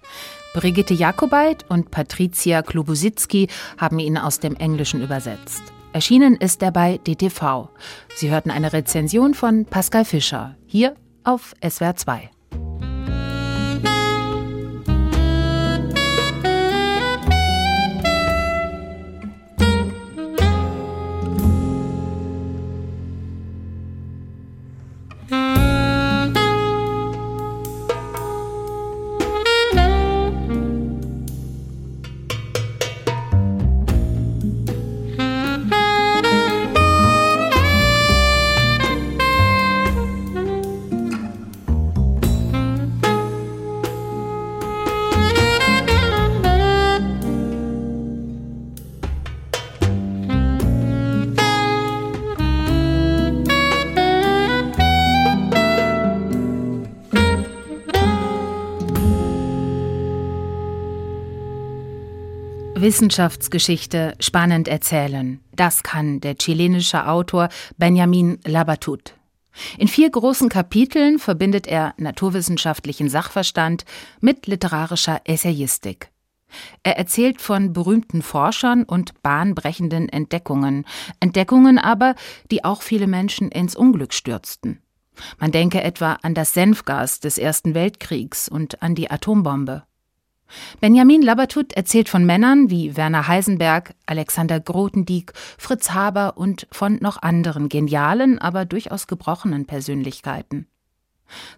Brigitte Jakobait und Patricia Klobusicki haben ihn aus dem Englischen übersetzt. Erschienen ist er bei DTV. Sie hörten eine Rezension von Pascal Fischer, hier auf SWR 2. Wissenschaftsgeschichte spannend erzählen. Das kann der chilenische Autor Benjamin Labatut. In vier großen Kapiteln verbindet er naturwissenschaftlichen Sachverstand mit literarischer Essayistik. Er erzählt von berühmten Forschern und bahnbrechenden Entdeckungen, Entdeckungen aber, die auch viele Menschen ins Unglück stürzten. Man denke etwa an das Senfgas des Ersten Weltkriegs und an die Atombombe. Benjamin Labatut erzählt von Männern wie Werner Heisenberg, Alexander Grothendieck, Fritz Haber und von noch anderen genialen, aber durchaus gebrochenen Persönlichkeiten.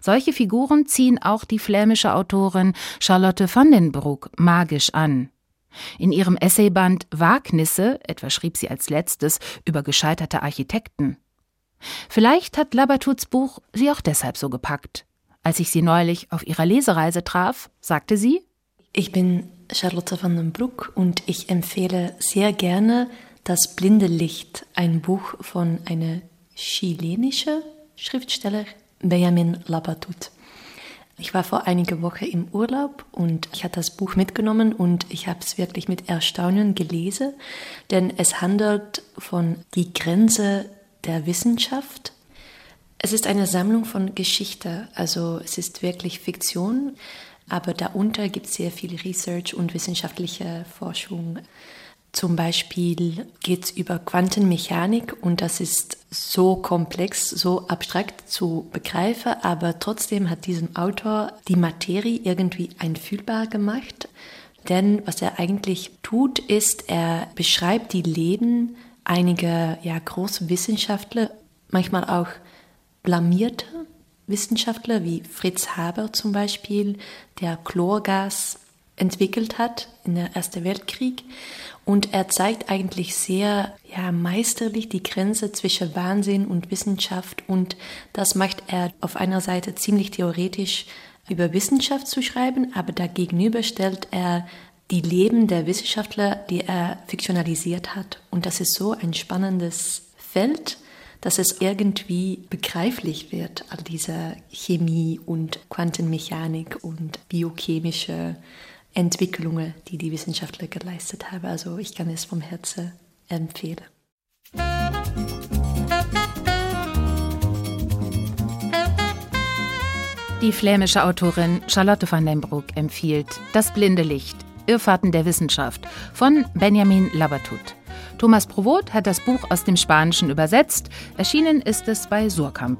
Solche Figuren ziehen auch die flämische Autorin Charlotte van den Broek magisch an. In ihrem Essayband Wagnisse, etwa schrieb sie als letztes über gescheiterte Architekten. Vielleicht hat Labatuts Buch sie auch deshalb so gepackt. Als ich sie neulich auf ihrer Lesereise traf, sagte sie, ich bin Charlotte van den Broek und ich empfehle sehr gerne Das blinde Licht, ein Buch von einer chilenischen Schriftsteller, Benjamin Labatut. Ich war vor einiger Woche im Urlaub und ich hatte das Buch mitgenommen und ich habe es wirklich mit Erstaunen gelesen, denn es handelt von die Grenze der Wissenschaft. Es ist eine Sammlung von Geschichte, also es ist wirklich Fiktion. Aber darunter gibt es sehr viel Research und wissenschaftliche Forschung. Zum Beispiel geht es über Quantenmechanik und das ist so komplex, so abstrakt zu begreifen, aber trotzdem hat diesem Autor die Materie irgendwie einfühlbar gemacht. Denn was er eigentlich tut, ist, er beschreibt die Leben einiger ja, große Wissenschaftler, manchmal auch blamierte Wissenschaftler wie Fritz Haber zum Beispiel, der Chlorgas entwickelt hat in der Ersten Weltkrieg. Und er zeigt eigentlich sehr ja, meisterlich die Grenze zwischen Wahnsinn und Wissenschaft. Und das macht er auf einer Seite ziemlich theoretisch über Wissenschaft zu schreiben, aber dagegenüber stellt er die Leben der Wissenschaftler, die er fiktionalisiert hat. Und das ist so ein spannendes Feld dass es irgendwie begreiflich wird, all diese Chemie und Quantenmechanik und biochemische Entwicklungen, die die Wissenschaftler geleistet haben. Also ich kann es vom Herzen empfehlen. Die flämische Autorin Charlotte van den Broek empfiehlt Das blinde Licht, Irrfahrten der Wissenschaft von Benjamin Labatut. Thomas Provot hat das Buch aus dem Spanischen übersetzt. Erschienen ist es bei Surkamp.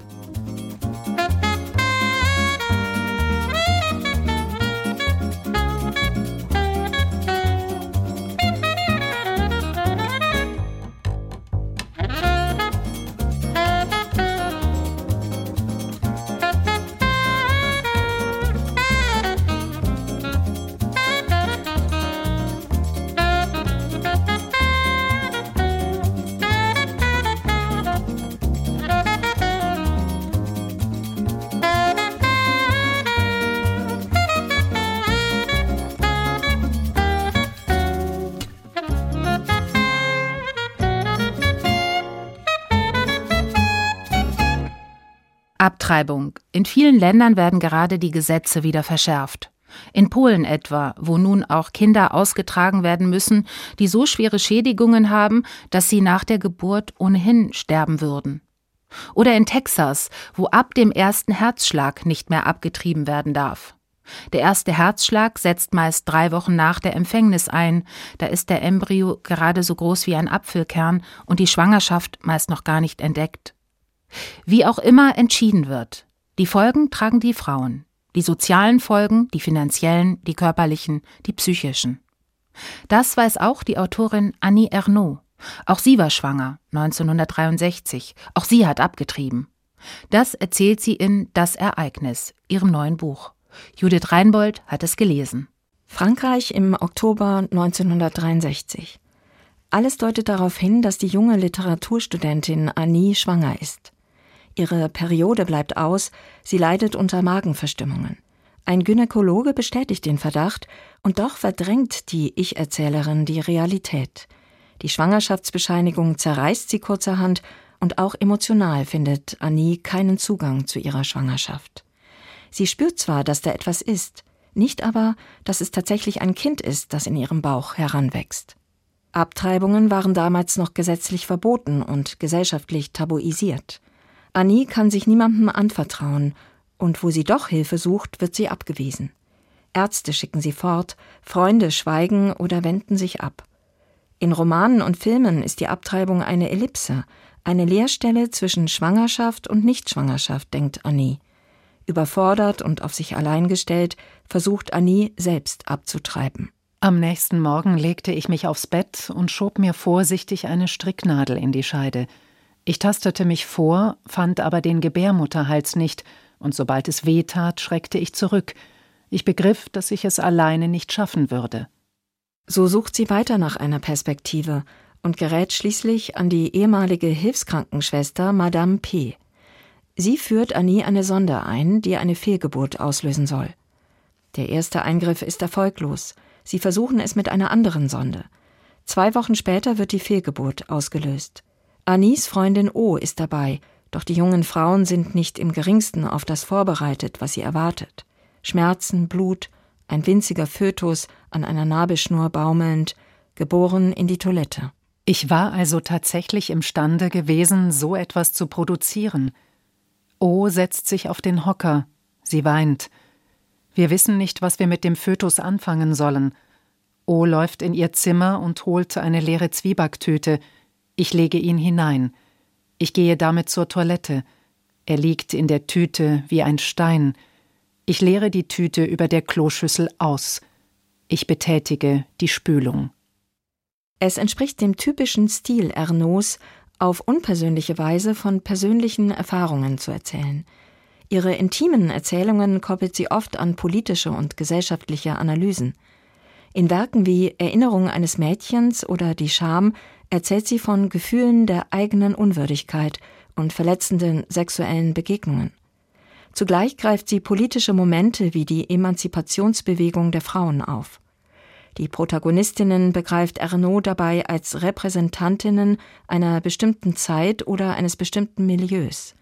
Abtreibung. In vielen Ländern werden gerade die Gesetze wieder verschärft. In Polen etwa, wo nun auch Kinder ausgetragen werden müssen, die so schwere Schädigungen haben, dass sie nach der Geburt ohnehin sterben würden. Oder in Texas, wo ab dem ersten Herzschlag nicht mehr abgetrieben werden darf. Der erste Herzschlag setzt meist drei Wochen nach der Empfängnis ein, da ist der Embryo gerade so groß wie ein Apfelkern und die Schwangerschaft meist noch gar nicht entdeckt. Wie auch immer entschieden wird, die Folgen tragen die Frauen. Die sozialen Folgen, die finanziellen, die körperlichen, die psychischen. Das weiß auch die Autorin Annie Ernaux. Auch sie war schwanger, 1963. Auch sie hat abgetrieben. Das erzählt sie in Das Ereignis, ihrem neuen Buch. Judith Reinbold hat es gelesen. Frankreich im Oktober 1963. Alles deutet darauf hin, dass die junge Literaturstudentin Annie schwanger ist. Ihre Periode bleibt aus, sie leidet unter Magenverstimmungen. Ein Gynäkologe bestätigt den Verdacht, und doch verdrängt die Ich-Erzählerin die Realität. Die Schwangerschaftsbescheinigung zerreißt sie kurzerhand und auch emotional findet Annie keinen Zugang zu ihrer Schwangerschaft. Sie spürt zwar, dass da etwas ist, nicht aber, dass es tatsächlich ein Kind ist, das in ihrem Bauch heranwächst. Abtreibungen waren damals noch gesetzlich verboten und gesellschaftlich tabuisiert. Annie kann sich niemandem anvertrauen, und wo sie doch Hilfe sucht, wird sie abgewiesen. Ärzte schicken sie fort, Freunde schweigen oder wenden sich ab. In Romanen und Filmen ist die Abtreibung eine Ellipse, eine Leerstelle zwischen Schwangerschaft und Nichtschwangerschaft, denkt Annie. Überfordert und auf sich allein gestellt, versucht Annie selbst abzutreiben. Am nächsten Morgen legte ich mich aufs Bett und schob mir vorsichtig eine Stricknadel in die Scheide. Ich tastete mich vor, fand aber den Gebärmutterhals nicht, und sobald es weh tat, schreckte ich zurück. Ich begriff, dass ich es alleine nicht schaffen würde. So sucht sie weiter nach einer Perspektive und gerät schließlich an die ehemalige Hilfskrankenschwester Madame P. Sie führt Annie eine Sonde ein, die eine Fehlgeburt auslösen soll. Der erste Eingriff ist erfolglos. Sie versuchen es mit einer anderen Sonde. Zwei Wochen später wird die Fehlgeburt ausgelöst. Annies Freundin O ist dabei, doch die jungen Frauen sind nicht im geringsten auf das vorbereitet, was sie erwartet. Schmerzen, Blut, ein winziger Fötus an einer Nabelschnur baumelnd, geboren in die Toilette. Ich war also tatsächlich imstande gewesen, so etwas zu produzieren. O setzt sich auf den Hocker. Sie weint. Wir wissen nicht, was wir mit dem Fötus anfangen sollen. O läuft in ihr Zimmer und holt eine leere Zwiebacktüte. Ich lege ihn hinein. Ich gehe damit zur Toilette. Er liegt in der Tüte wie ein Stein. Ich leere die Tüte über der Kloschüssel aus. Ich betätige die Spülung. Es entspricht dem typischen Stil Ernauds, auf unpersönliche Weise von persönlichen Erfahrungen zu erzählen. Ihre intimen Erzählungen koppelt sie oft an politische und gesellschaftliche Analysen. In Werken wie Erinnerung eines Mädchens oder Die Scham erzählt sie von Gefühlen der eigenen Unwürdigkeit und verletzenden sexuellen Begegnungen. Zugleich greift sie politische Momente wie die Emanzipationsbewegung der Frauen auf. Die Protagonistinnen begreift Ernaud dabei als Repräsentantinnen einer bestimmten Zeit oder eines bestimmten Milieus.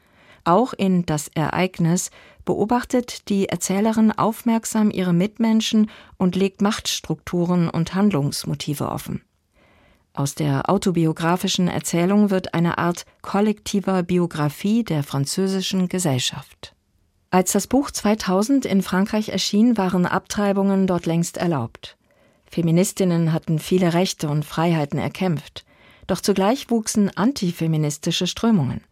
Auch in Das Ereignis beobachtet die Erzählerin aufmerksam ihre Mitmenschen und legt Machtstrukturen und Handlungsmotive offen. Aus der autobiografischen Erzählung wird eine Art kollektiver Biografie der französischen Gesellschaft. Als das Buch 2000 in Frankreich erschien, waren Abtreibungen dort längst erlaubt. Feministinnen hatten viele Rechte und Freiheiten erkämpft, doch zugleich wuchsen antifeministische Strömungen.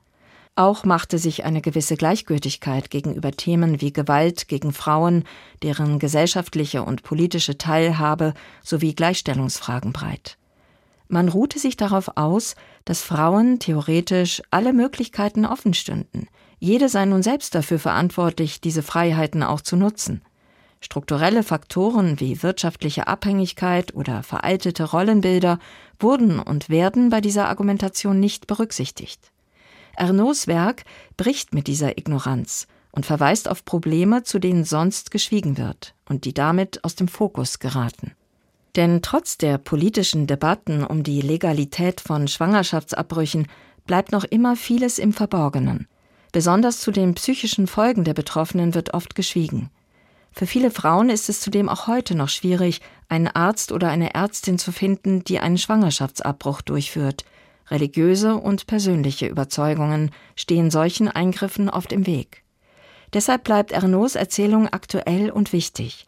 Auch machte sich eine gewisse Gleichgültigkeit gegenüber Themen wie Gewalt gegen Frauen, deren gesellschaftliche und politische Teilhabe sowie Gleichstellungsfragen breit. Man ruhte sich darauf aus, dass Frauen theoretisch alle Möglichkeiten offen stünden. Jede sei nun selbst dafür verantwortlich, diese Freiheiten auch zu nutzen. Strukturelle Faktoren wie wirtschaftliche Abhängigkeit oder veraltete Rollenbilder wurden und werden bei dieser Argumentation nicht berücksichtigt. Ernauds Werk bricht mit dieser Ignoranz und verweist auf Probleme, zu denen sonst geschwiegen wird und die damit aus dem Fokus geraten. Denn trotz der politischen Debatten um die Legalität von Schwangerschaftsabbrüchen bleibt noch immer vieles im Verborgenen. Besonders zu den psychischen Folgen der Betroffenen wird oft geschwiegen. Für viele Frauen ist es zudem auch heute noch schwierig, einen Arzt oder eine Ärztin zu finden, die einen Schwangerschaftsabbruch durchführt. Religiöse und persönliche Überzeugungen stehen solchen Eingriffen oft im Weg. Deshalb bleibt Ernauds Erzählung aktuell und wichtig.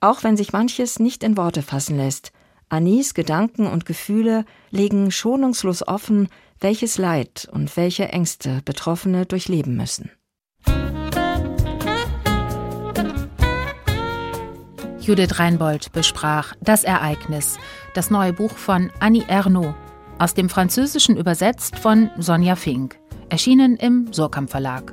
Auch wenn sich manches nicht in Worte fassen lässt, Anis Gedanken und Gefühle legen schonungslos offen, welches Leid und welche Ängste Betroffene durchleben müssen. Judith Reinbold besprach Das Ereignis, das neue Buch von Annie Ernaux, aus dem Französischen übersetzt von Sonja Fink, erschienen im Surkamp Verlag.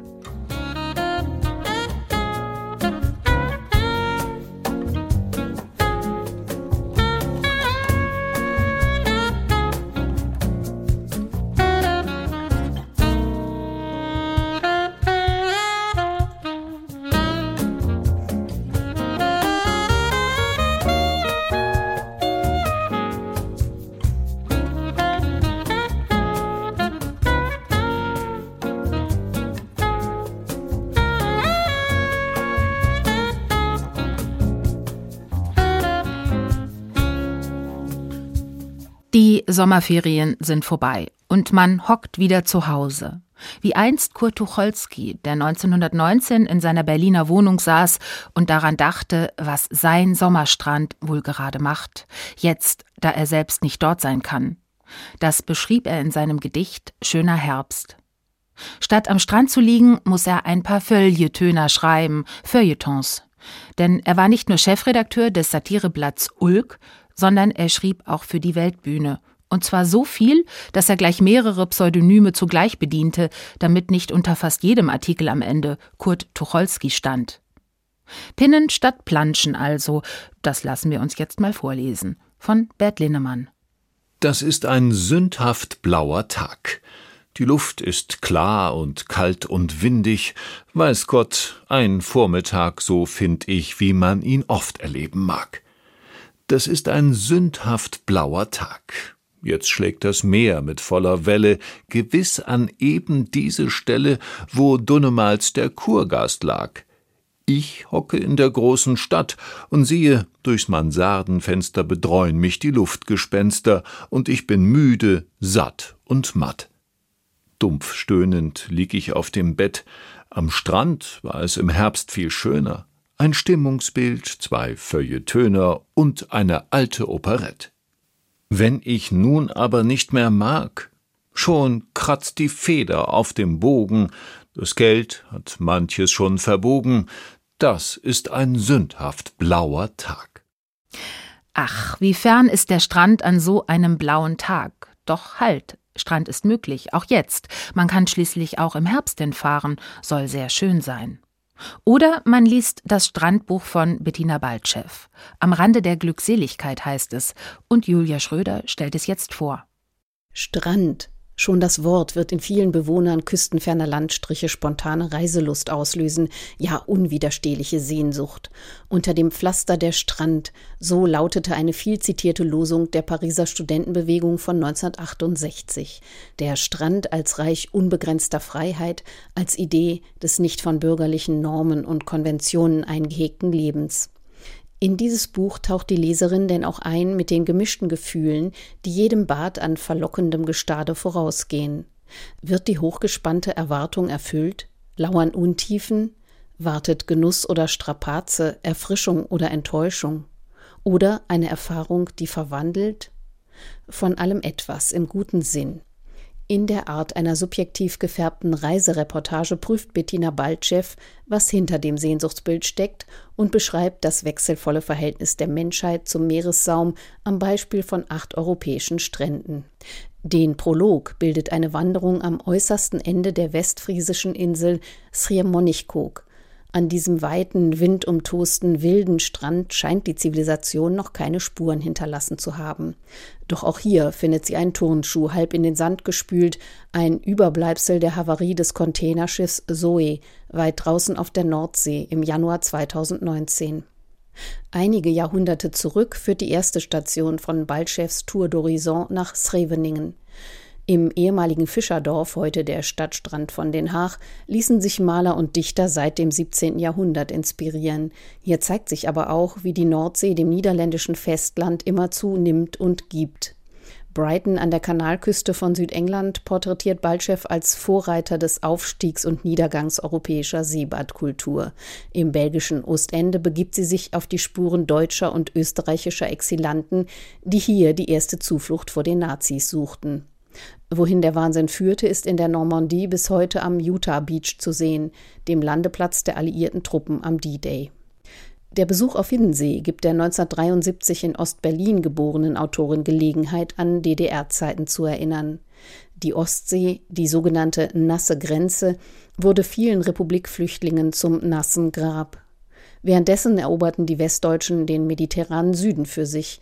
Sommerferien sind vorbei und man hockt wieder zu Hause. Wie einst Kurt Tucholsky, der 1919 in seiner Berliner Wohnung saß und daran dachte, was sein Sommerstrand wohl gerade macht, jetzt, da er selbst nicht dort sein kann. Das beschrieb er in seinem Gedicht Schöner Herbst. Statt am Strand zu liegen, muss er ein paar Feuilletöner schreiben, Feuilletons. Denn er war nicht nur Chefredakteur des Satireblatts Ulk, sondern er schrieb auch für die Weltbühne und zwar so viel, dass er gleich mehrere Pseudonyme zugleich bediente, damit nicht unter fast jedem Artikel am Ende Kurt Tucholsky stand. Pinnen statt Planschen also, das lassen wir uns jetzt mal vorlesen. Von Bert Linnemann. Das ist ein sündhaft blauer Tag. Die Luft ist klar und kalt und windig, weiß Gott, ein Vormittag, so find ich, wie man ihn oft erleben mag. Das ist ein sündhaft blauer Tag. Jetzt schlägt das Meer mit voller Welle, gewiss an eben diese Stelle, wo Dunnemals der Kurgast lag. Ich hocke in der großen Stadt und siehe, durchs Mansardenfenster bedreuen mich die Luftgespenster, und ich bin müde, satt und matt. Dumpf stöhnend lieg ich auf dem Bett, am Strand war es im Herbst viel schöner, ein Stimmungsbild, zwei Feuilletöner und eine alte Operette. Wenn ich nun aber nicht mehr mag, schon kratzt die Feder auf dem Bogen, das Geld hat manches schon verbogen, das ist ein sündhaft blauer Tag. Ach, wie fern ist der Strand an so einem blauen Tag. Doch halt, Strand ist möglich, auch jetzt. Man kann schließlich auch im Herbst hinfahren, soll sehr schön sein. Oder man liest das Strandbuch von Bettina Baltschew. Am Rande der Glückseligkeit heißt es, und Julia Schröder stellt es jetzt vor. Strand, Schon das Wort wird in vielen Bewohnern küstenferner Landstriche spontane Reiselust auslösen, ja unwiderstehliche Sehnsucht. Unter dem Pflaster der Strand, so lautete eine viel zitierte Losung der Pariser Studentenbewegung von 1968. Der Strand als Reich unbegrenzter Freiheit, als Idee des nicht von bürgerlichen Normen und Konventionen eingehegten Lebens. In dieses Buch taucht die Leserin denn auch ein mit den gemischten Gefühlen, die jedem Bad an verlockendem Gestade vorausgehen. Wird die hochgespannte Erwartung erfüllt? Lauern Untiefen? Wartet Genuss oder Strapaze, Erfrischung oder Enttäuschung? Oder eine Erfahrung, die verwandelt? Von allem etwas im guten Sinn. In der Art einer subjektiv gefärbten Reisereportage prüft Bettina Baltschew, was hinter dem Sehnsuchtsbild steckt und beschreibt das wechselvolle Verhältnis der Menschheit zum Meeressaum am Beispiel von acht europäischen Stränden. Den Prolog bildet eine Wanderung am äußersten Ende der westfriesischen Insel Sriemonichkog. An diesem weiten, windumtosten, wilden Strand scheint die Zivilisation noch keine Spuren hinterlassen zu haben. Doch auch hier findet sie einen Turnschuh halb in den Sand gespült, ein Überbleibsel der Havarie des Containerschiffs Zoe, weit draußen auf der Nordsee im Januar 2019. Einige Jahrhunderte zurück führt die erste Station von Balchefs Tour d'Horizon nach Sreveningen. Im ehemaligen Fischerdorf, heute der Stadtstrand von Den Haag, ließen sich Maler und Dichter seit dem 17. Jahrhundert inspirieren. Hier zeigt sich aber auch, wie die Nordsee dem niederländischen Festland immer zunimmt und gibt. Brighton an der Kanalküste von Südengland porträtiert Balchev als Vorreiter des Aufstiegs und Niedergangs europäischer Seebadkultur. Im belgischen Ostende begibt sie sich auf die Spuren deutscher und österreichischer Exilanten, die hier die erste Zuflucht vor den Nazis suchten. Wohin der Wahnsinn führte, ist in der Normandie bis heute am Utah Beach zu sehen, dem Landeplatz der alliierten Truppen am D-Day. Der Besuch auf Hiddensee gibt der 1973 in Ostberlin geborenen Autorin Gelegenheit, an DDR-Zeiten zu erinnern. Die Ostsee, die sogenannte nasse Grenze, wurde vielen Republikflüchtlingen zum nassen Grab. Währenddessen eroberten die Westdeutschen den mediterranen Süden für sich,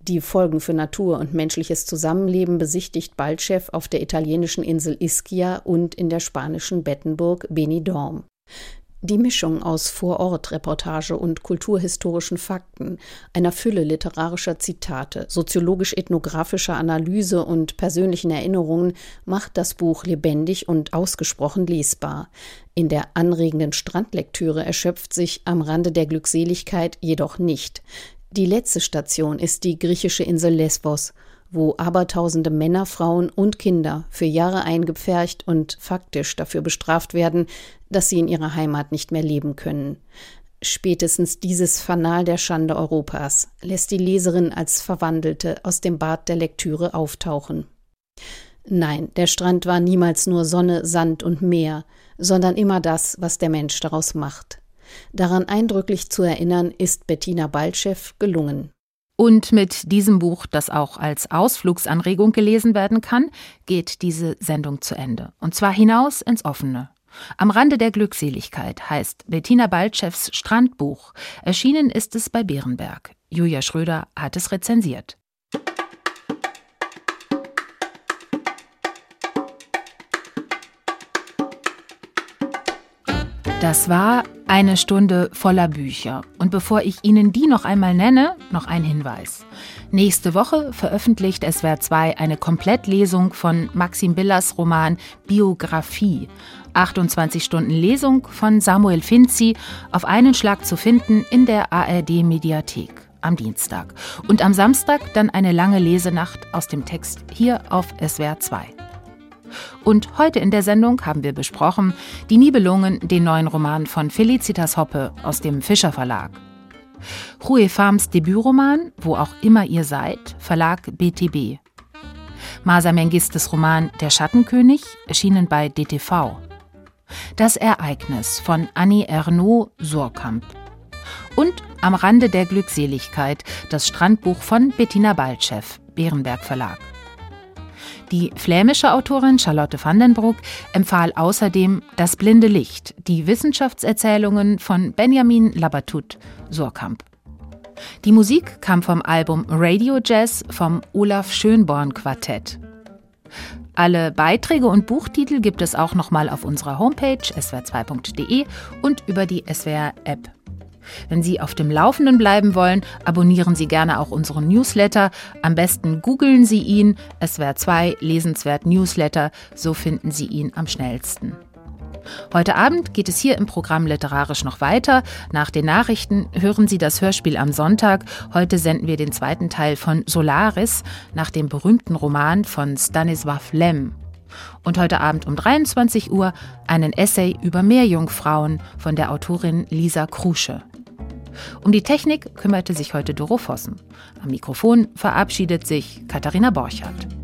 die Folgen für Natur und menschliches Zusammenleben besichtigt Baltschew auf der italienischen Insel Ischia und in der spanischen Bettenburg Benidorm. Die Mischung aus Vorortreportage und kulturhistorischen Fakten, einer Fülle literarischer Zitate, soziologisch-ethnografischer Analyse und persönlichen Erinnerungen macht das Buch lebendig und ausgesprochen lesbar. In der anregenden Strandlektüre erschöpft sich am Rande der Glückseligkeit jedoch nicht. Die letzte Station ist die griechische Insel Lesbos, wo abertausende Männer, Frauen und Kinder für Jahre eingepfercht und faktisch dafür bestraft werden, dass sie in ihrer Heimat nicht mehr leben können. Spätestens dieses Fanal der Schande Europas lässt die Leserin als Verwandelte aus dem Bad der Lektüre auftauchen. Nein, der Strand war niemals nur Sonne, Sand und Meer, sondern immer das, was der Mensch daraus macht. Daran eindrücklich zu erinnern, ist Bettina Baltschew gelungen. Und mit diesem Buch, das auch als Ausflugsanregung gelesen werden kann, geht diese Sendung zu Ende. Und zwar hinaus ins Offene. Am Rande der Glückseligkeit heißt Bettina Baltschews Strandbuch. Erschienen ist es bei Bärenberg. Julia Schröder hat es rezensiert. Das war eine Stunde voller Bücher. Und bevor ich Ihnen die noch einmal nenne, noch ein Hinweis. Nächste Woche veröffentlicht SWR 2 eine Komplettlesung von Maxim Billers Roman Biografie. 28 Stunden Lesung von Samuel Finzi auf einen Schlag zu finden in der ARD Mediathek am Dienstag. Und am Samstag dann eine lange Lesenacht aus dem Text hier auf SWR 2. Und heute in der Sendung haben wir besprochen Die Nibelungen, den neuen Roman von Felicitas Hoppe aus dem Fischer Verlag. Rue Farms Debütroman, Wo auch immer ihr seid, Verlag BTB. Masa Mengistes Roman Der Schattenkönig, erschienen bei DTV. Das Ereignis von Annie Ernaux Surkamp. Und Am Rande der Glückseligkeit, das Strandbuch von Bettina Baltschew, Bärenberg Verlag. Die flämische Autorin Charlotte van den Broek empfahl außerdem Das blinde Licht, die Wissenschaftserzählungen von Benjamin Labatut, Surkamp. Die Musik kam vom Album Radio Jazz vom Olaf Schönborn Quartett. Alle Beiträge und Buchtitel gibt es auch nochmal auf unserer Homepage swr2.de und über die SWR-App. Wenn Sie auf dem Laufenden bleiben wollen, abonnieren Sie gerne auch unseren Newsletter. Am besten googeln Sie ihn. SWR 2 Lesenswert Newsletter. So finden Sie ihn am schnellsten. Heute Abend geht es hier im Programm literarisch noch weiter. Nach den Nachrichten hören Sie das Hörspiel am Sonntag. Heute senden wir den zweiten Teil von Solaris nach dem berühmten Roman von Stanisław Lem. Und heute Abend um 23 Uhr einen Essay über Meerjungfrauen von der Autorin Lisa Krusche. Um die Technik kümmerte sich heute Doro Vossen. Am Mikrofon verabschiedet sich Katharina Borchardt.